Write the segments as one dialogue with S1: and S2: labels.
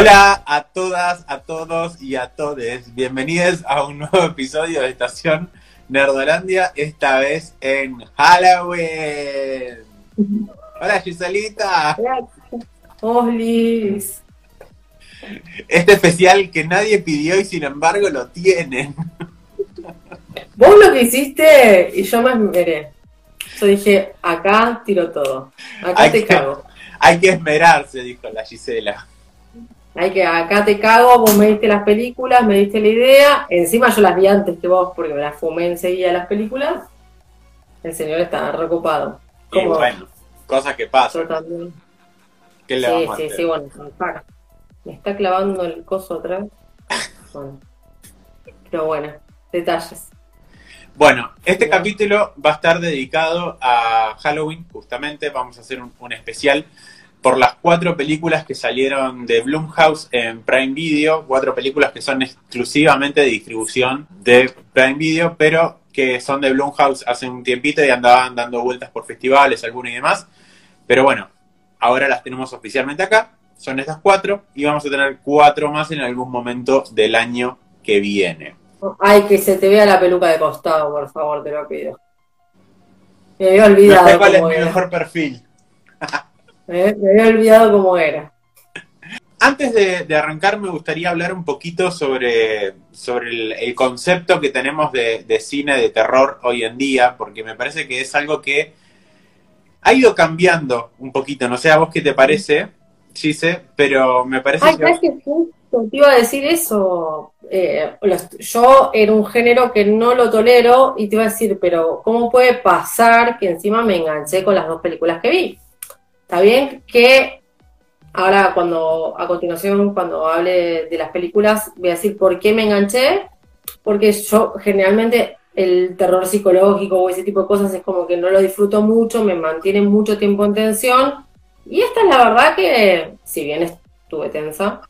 S1: Hola a todas, a todos y a todes. Bienvenidos a un nuevo episodio de Estación Nerdolandia, esta vez en Halloween. Hola Giselita.
S2: Hola.
S1: Este especial que nadie pidió y sin embargo lo tienen.
S2: Vos lo que hiciste y yo me esmeré. Yo dije, acá tiro todo. Acá
S1: Hay
S2: te
S1: que-
S2: cago.
S1: Hay que esmerarse, dijo la Gisela.
S2: Hay que, acá te cago, vos me diste las películas, me diste la idea. Encima yo las vi antes que vos porque me las fumé enseguida las películas. El señor está recopado.
S1: Y
S2: Como
S1: bueno, cosas que pasan.
S2: yo también.
S1: ¿Qué le
S2: Sí,
S1: vamos a
S2: sí,
S1: hacer?
S2: sí, bueno, me está, me está clavando el coso atrás. Bueno. Pero bueno, detalles.
S1: Bueno, este
S2: Bien.
S1: capítulo va a estar dedicado a Halloween, justamente. Vamos a hacer un, un especial por las cuatro películas que salieron de Blumhouse en Prime Video. Cuatro películas que son exclusivamente de distribución de Prime Video, pero que son de Blumhouse hace un tiempito y andaban dando vueltas por festivales, algunas y demás. Pero bueno, ahora las tenemos oficialmente acá. Son estas cuatro y vamos a tener cuatro más en algún momento del año que viene.
S2: Ay, que se te vea la peluca de costado, por favor, te lo pido. Me había
S1: No sé
S2: olvidado
S1: cuál es mi mejor perfil.
S2: Me, me había olvidado cómo era.
S1: Antes de, de arrancar, me gustaría hablar un poquito sobre, sobre el, el concepto que tenemos de, de cine de terror hoy en día, porque me parece que es algo que ha ido cambiando un poquito. No sé a vos qué te parece, Gise, pero me parece
S2: Ay,
S1: que...
S2: ¿sabes qué justo te iba a decir eso? Eh, los- yo era un género que no lo tolero y te iba a decir, pero ¿cómo puede pasar que encima me enganché con las dos películas que vi? Está bien que ahora cuando, a continuación, cuando hable de las películas, voy a decir por qué me enganché, porque yo generalmente el terror psicológico o ese tipo de cosas es como que no lo disfruto mucho, me mantiene mucho tiempo en tensión. Y esta es la verdad que, si bien estuve tensa,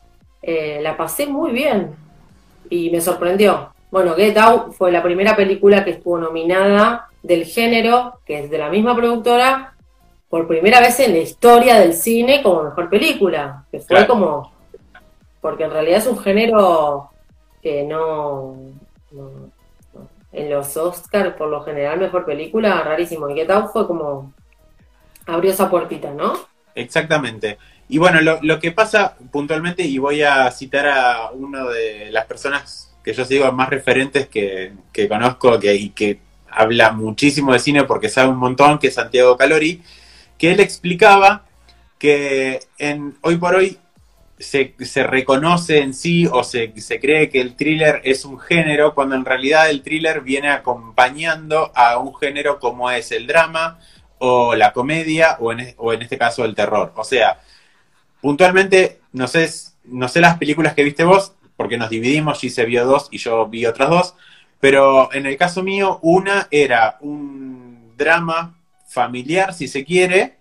S2: eh, la pasé muy bien y me sorprendió. Bueno, Get Out fue la primera película que estuvo nominada del género, que es de la misma productora, por primera vez en la historia del cine como mejor película, que fue
S1: Claro.
S2: como, porque en realidad es un género que no, no- no. en los Oscars por lo general mejor película, rarísimo, y Get Out fue como, abrió esa puertita, ¿no?
S1: Exactamente. Y bueno, lo, lo que pasa puntualmente, y voy a citar a una de las personas que yo sigo más referentes que, que conozco que, y que habla muchísimo de cine porque sabe un montón, que es Santiago Calori, que él explicaba que en, hoy por hoy se, reconoce en sí o se, se cree que el thriller es un género, cuando en realidad el thriller viene acompañando a un género como es el drama o la comedia o en, o en este caso el terror. O sea, puntualmente, no sé, no sé las películas que viste vos, porque nos dividimos, se vio dos y yo vi otras dos, pero en el caso mío, una era un drama familiar, si se quiere,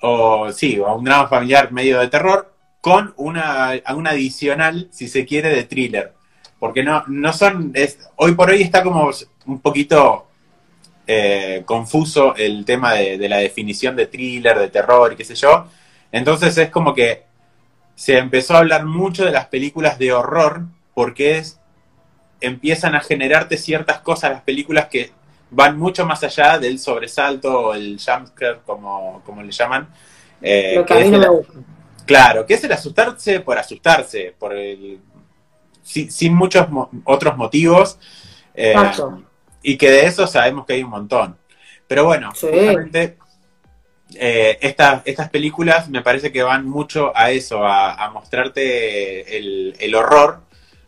S1: o sí, o un drama familiar medio de terror, con una, una adicional, si se quiere, de thriller. Porque no, no son, hoy por hoy está como un poquito eh, confuso el tema de, de la definición de thriller, de terror y qué sé yo. Entonces es como que se empezó a hablar mucho de las películas de horror porque es, empiezan a generarte ciertas cosas las películas que van mucho más allá del sobresalto o el jumpscare, como, como le llaman. eh,
S2: Lo que
S1: que
S2: a mí no
S1: el-
S2: me gusta.
S1: Claro, que es el asustarse por asustarse, por el, sin, sin muchos mo- otros motivos. eh, y que de eso sabemos que hay un montón. Pero bueno,
S2: Sí.
S1: justamente eh, esta- estas películas me parece que van mucho a eso, a, a mostrarte el, el horror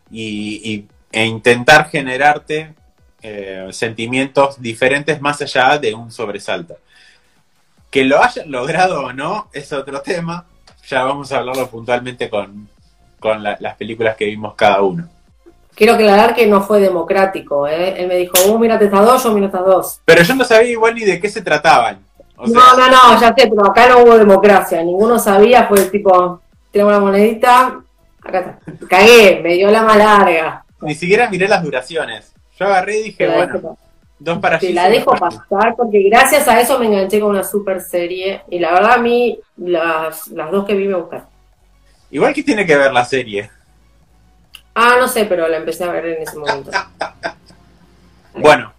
S1: y, y- e intentar generarte eh, sentimientos diferentes más allá de un sobresalto. Que lo hayan logrado o no es otro tema, ya vamos a hablarlo puntualmente con, con la- las películas que vimos cada uno.
S2: Quiero aclarar que no fue democrático, ¿eh? Él me dijo, vos mirate estas dos, yo miro estas dos.
S1: Pero yo no sabía igual ni de qué se trataban. O sea,
S2: no, no, no, ya sé, pero acá no hubo democracia. Ninguno sabía, fue tipo, tiramos la monedita, acá está. Cagué, me dio la más larga.
S1: Ni siquiera miré las duraciones. Yo agarré y dije, bueno, dos para
S2: te la dejo pasar porque gracias a eso me enganché con una super serie y la verdad a mí las, las dos que vi me gustaron.
S1: Igual que tiene que ver la serie.
S2: Ah, no sé, pero la empecé a ver en ese momento.
S1: bueno,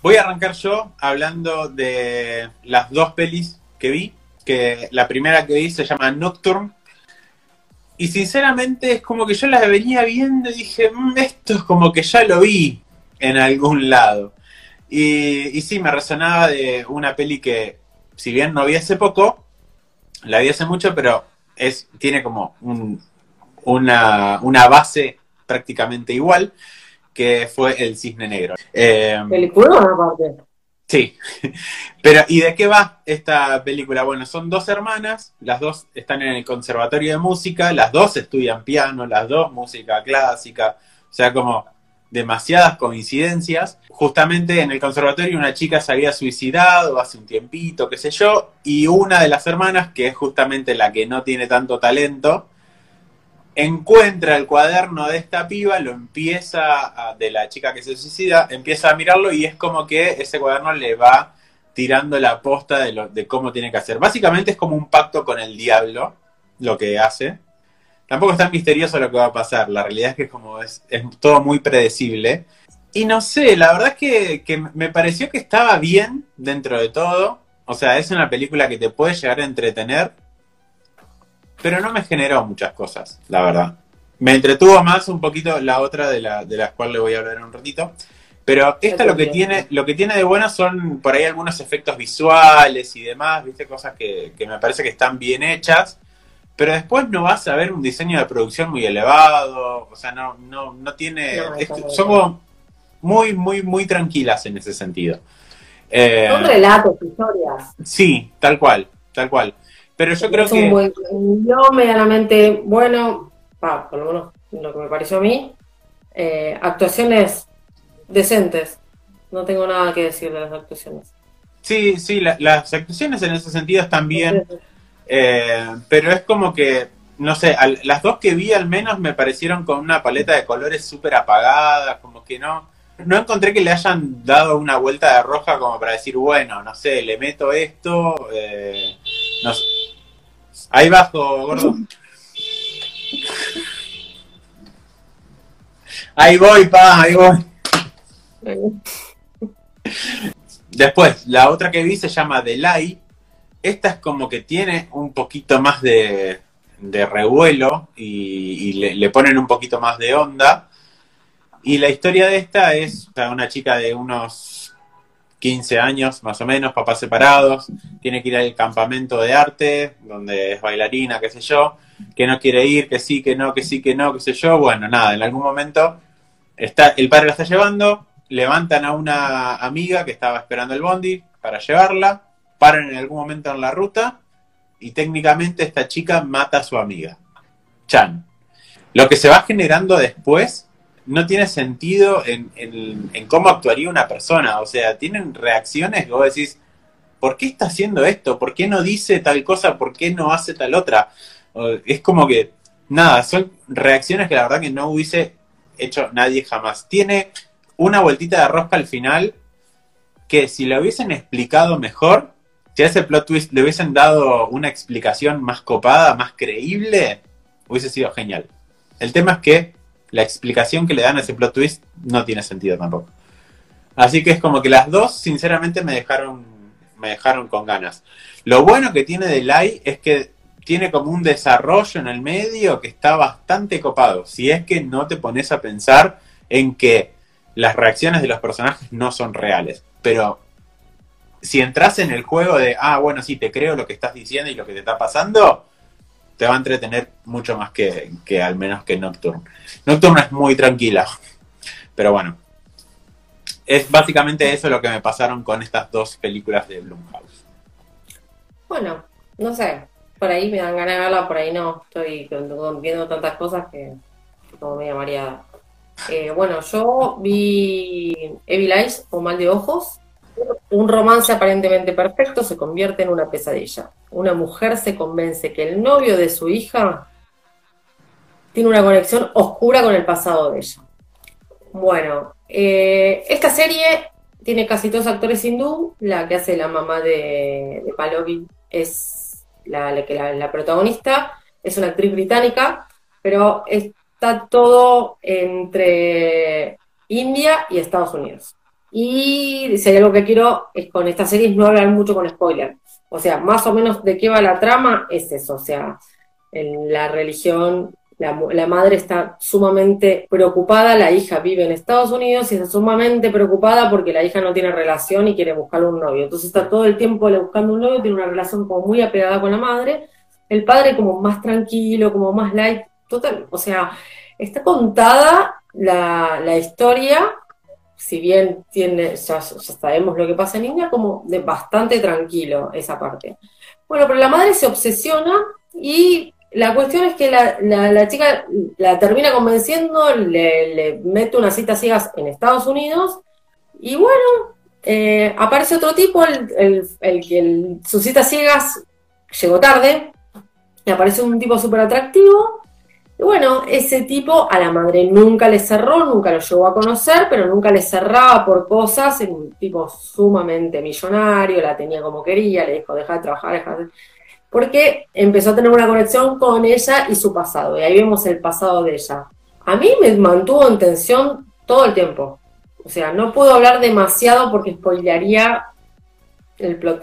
S1: voy a arrancar yo hablando de las dos pelis que vi. Que la primera que vi se llama Nocturne. Y sinceramente es como que yo las venía viendo y dije, mm, esto es como que ya lo vi en algún lado. Y, y sí, me resonaba de una peli que, si bien no vi hace poco, la vi hace mucho, pero es, tiene como una, una base prácticamente igual, que fue El Cisne Negro.
S2: Eh, ¿Película aparte?
S1: Sí, pero ¿y de qué va esta película? Bueno, son dos hermanas, las dos están en el conservatorio de música, las dos estudian piano, las dos música clásica, o sea, como demasiadas coincidencias. Justamente en el conservatorio una chica se había suicidado hace un tiempito, qué sé yo, y una de las hermanas, que es justamente la que no tiene tanto talento, encuentra el cuaderno de esta piba, lo empieza, de la chica que se suicida, empieza a mirarlo y es como que ese cuaderno le va tirando la posta de, lo, de cómo tiene que hacer. Básicamente es como un pacto con el diablo, lo que hace. Tampoco es tan misterioso lo que va a pasar, la realidad es que es como es todo muy predecible. Y no sé, la verdad es que, que me pareció que estaba bien dentro de todo. O sea, es una película que te puede llegar a entretener, pero no me generó muchas cosas, la verdad. Me entretuvo más un poquito la otra de, la, de las cuales le voy a hablar en un ratito. Pero esta lo que tiene, lo que tiene de bueno son por ahí algunos efectos visuales y demás, viste, cosas que, que me parece que están bien hechas. Pero después no vas a ver un diseño de producción muy elevado, o sea, no, no, no tiene. somos muy, muy, muy tranquilas en ese sentido.
S2: Eh, son relatos, historias.
S1: Sí, tal cual, tal cual. Pero yo creo que.
S2: Un yo medianamente bueno, por lo menos lo que me pareció a mí, eh, actuaciones decentes. No tengo nada que decir de las actuaciones.
S1: Sí, sí, las actuaciones en ese sentido están bien, eh, pero es como que, no sé, las dos que vi al menos me parecieron con una paleta de colores súper apagada, como que no, no encontré que le hayan dado una vuelta de roja como para decir, bueno, no sé, le meto esto, eh, no sé, Ahí bajo, gordo. Ahí voy, pa, ahí voy. Después, la otra que vi se llama Delay. Esta es como que tiene un poquito más de, de revuelo y, le, le, ponen un poquito más de onda. Y la historia de esta es una chica de unos 15 años más o menos, papás separados, tiene que ir al campamento de arte, donde es bailarina, qué sé yo, que no quiere ir, que sí, que no, que sí, que no, qué sé yo. Bueno, nada, en algún momento está, el padre la está llevando, levantan a una amiga que estaba esperando el bondi para llevarla, paran en algún momento en la ruta y técnicamente esta chica mata a su amiga, Chan. Lo que se va generando después no tiene sentido en, cómo actuaría una persona. O sea, tienen reacciones que vos decís, ¿por qué está haciendo esto? ¿Por qué no dice tal cosa? ¿Por qué no hace tal otra? Es como que, nada, son reacciones que la verdad que no hubiese hecho nadie jamás. Tiene una vueltita de rosca al final que si lo hubiesen explicado mejor, si a ese plot twist le hubiesen dado una explicación más copada, más creíble, hubiese sido genial. El tema es que la explicación que le dan a ese plot twist no tiene sentido tampoco. Así que es como que las dos, sinceramente, me dejaron, me dejaron con ganas. Lo bueno que tiene Delay es que tiene como un desarrollo en el medio que está bastante copado. Si es que no te pones a pensar en que las reacciones de los personajes no son reales. Pero si entras en el juego de, ah, bueno, sí, te creo lo que estás diciendo y lo que te está pasando, te va a entretener mucho más que, que al menos que Nocturne. Nocturne es muy tranquila, pero bueno. Es básicamente eso lo que me pasaron con estas dos películas de Blumhouse.
S2: Bueno, no sé, por ahí me dan ganas de verla, por ahí no. Estoy viendo tantas cosas que como media mareada. Eh, bueno, yo vi Evil Eyes o Mal de Ojos, un romance aparentemente perfecto se convierte en una pesadilla. Una mujer se convence que el novio de su hija tiene una conexión oscura con el pasado de ella. Bueno, eh, esta serie tiene casi todos actores hindú. La que hace la mamá de, de es la, la, la, protagonista. es una actriz británica, pero está todo entre India y Estados Unidos. Y hay algo que quiero es con esta serie es no hablar mucho con spoiler. O sea, más o menos de qué va la trama es eso. O sea, en la religión, la, la, madre está sumamente preocupada, la hija vive en Estados Unidos y está sumamente preocupada porque la hija no tiene relación y quiere buscar un novio. Entonces está todo el tiempo buscando un novio, tiene una relación como muy apegada con la madre. El padre como más tranquilo, como más light, total. O sea, está contada la, la historia si bien tiene, ya, sabemos lo que pasa en India, como de bastante tranquilo esa parte. Bueno, pero la madre se obsesiona y la cuestión es que la, chica la termina convenciendo, le, mete unas citas ciegas en Estados Unidos y bueno, eh, aparece otro tipo, el, que sus citas ciegas llegó tarde, y aparece un tipo súper atractivo y bueno, ese tipo a la madre nunca le cerró, nunca lo llegó a conocer, pero nunca le cerraba por cosas, era un tipo sumamente millonario, la tenía como quería, le dijo, deja de trabajar, deja de... Porque empezó a tener una conexión con ella y su pasado, y ahí vemos el pasado de ella. A mí me mantuvo en tensión todo el tiempo. O sea, no puedo hablar demasiado porque spoilearía el plot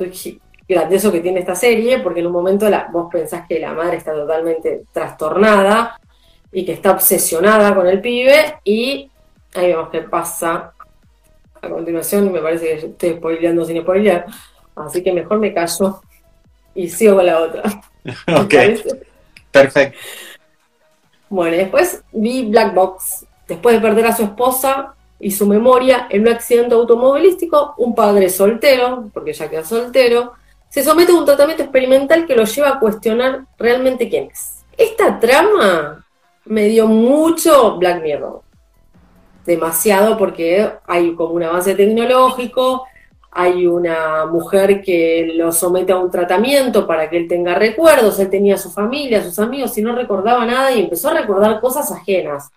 S2: grandioso que tiene esta serie, porque en un momento la, vos pensás que la madre está totalmente trastornada y que está obsesionada con el pibe y ahí vemos qué pasa a continuación me parece que estoy spoileando sin spoilear así que mejor me callo y sigo con la otra.
S1: Ok. perfecto.
S2: Bueno después vi Black Box. Después de perder a su esposa y su memoria en un accidente automovilístico un padre soltero porque ya queda soltero se somete a un tratamiento experimental que lo lleva a cuestionar realmente quién es esta trama me dio mucho Black Mirror. Demasiado porque hay como un avance tecnológico, hay una mujer que lo somete a un tratamiento para que él tenga recuerdos, él tenía su familia, sus amigos y no recordaba nada y empezó a recordar cosas ajenas.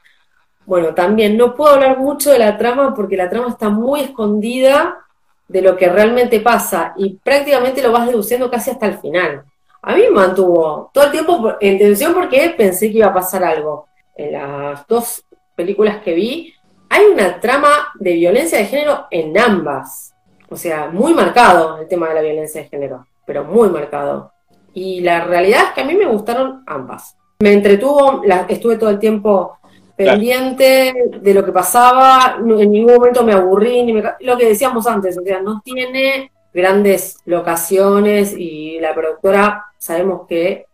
S2: Bueno, también no puedo hablar mucho de la trama porque la trama está muy escondida de lo que realmente pasa y prácticamente lo vas deduciendo casi hasta el final a mí me mantuvo todo el tiempo en tensión porque pensé que iba a pasar algo. En las dos películas que vi, hay una trama de violencia de género en ambas. O sea, muy marcado el tema de la violencia de género, pero muy marcado. Y la realidad es que a mí me gustaron ambas. Me entretuvo, estuve todo el tiempo pendiente de lo que pasaba, en ningún momento me aburrí, ni lo que decíamos antes, o sea, no tiene grandes locaciones y la productora sabemos que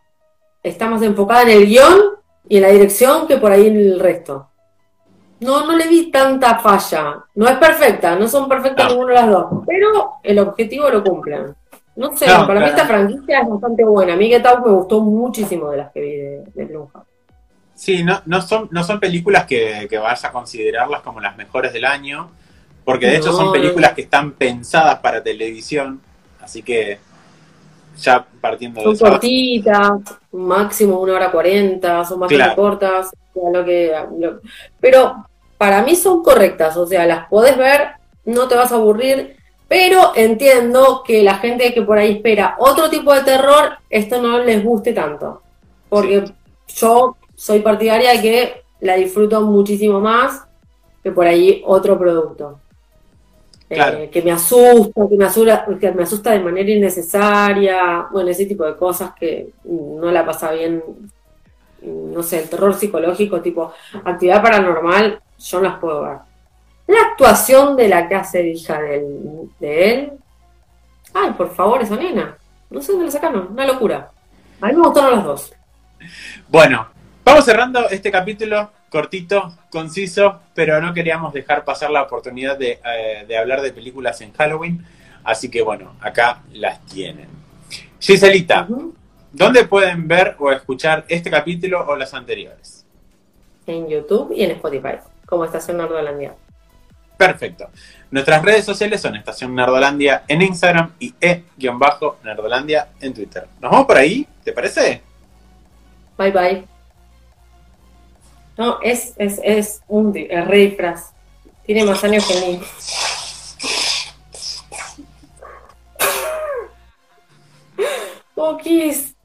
S2: está más enfocada en el guion y en la dirección que por ahí en el resto. No, no le vi tanta falla. No es perfecta, no son perfectas ninguno de las dos, pero el objetivo lo cumplen. No sé, para mí esta franquicia es bastante buena. A mí Get Out me gustó muchísimo de las que vi de, de
S1: Sí, no, no, son, no son películas que, que vas a considerarlas como las mejores del año, porque de hecho son películas que están pensadas para televisión, así que ya partiendo
S2: son de Son cortitas, máximo una hora cuarenta, son bastante cortas, lo que, pero para mí son correctas, o sea, las podés ver, no te vas a aburrir, pero entiendo que la gente que por ahí espera otro tipo de terror, esto no les guste tanto, porque yo soy partidaria de que la disfruto muchísimo más que por ahí otro producto. Eh, que me asusta, que me asusta, que me asusta de manera innecesaria, bueno, ese tipo de cosas que no la pasa bien, no sé, el terror psicológico, tipo actividad paranormal, yo no las puedo ver. La actuación de la que hace hija de él, ay, por favor, esa nena, no sé dónde la sacaron, una locura. A mí me gustaron las dos.
S1: Bueno, vamos cerrando este capítulo cortito, conciso, pero no queríamos dejar pasar la oportunidad eh, de, hablar de películas en Halloween. Así que bueno, acá las tienen. Giselita, ¿dónde pueden ver o escuchar este capítulo o los anteriores?
S2: En YouTube y en Spotify, como Estación Nerdolandia.
S1: Perfecto. Nuestras redes sociales son Estación Nerdolandia en Instagram y e-nerdolandia en Twitter. ¿Nos vamos por ahí? ¿Te parece?
S2: Bye bye. No, es, es, es un re Tiene más años que mí. Pokis.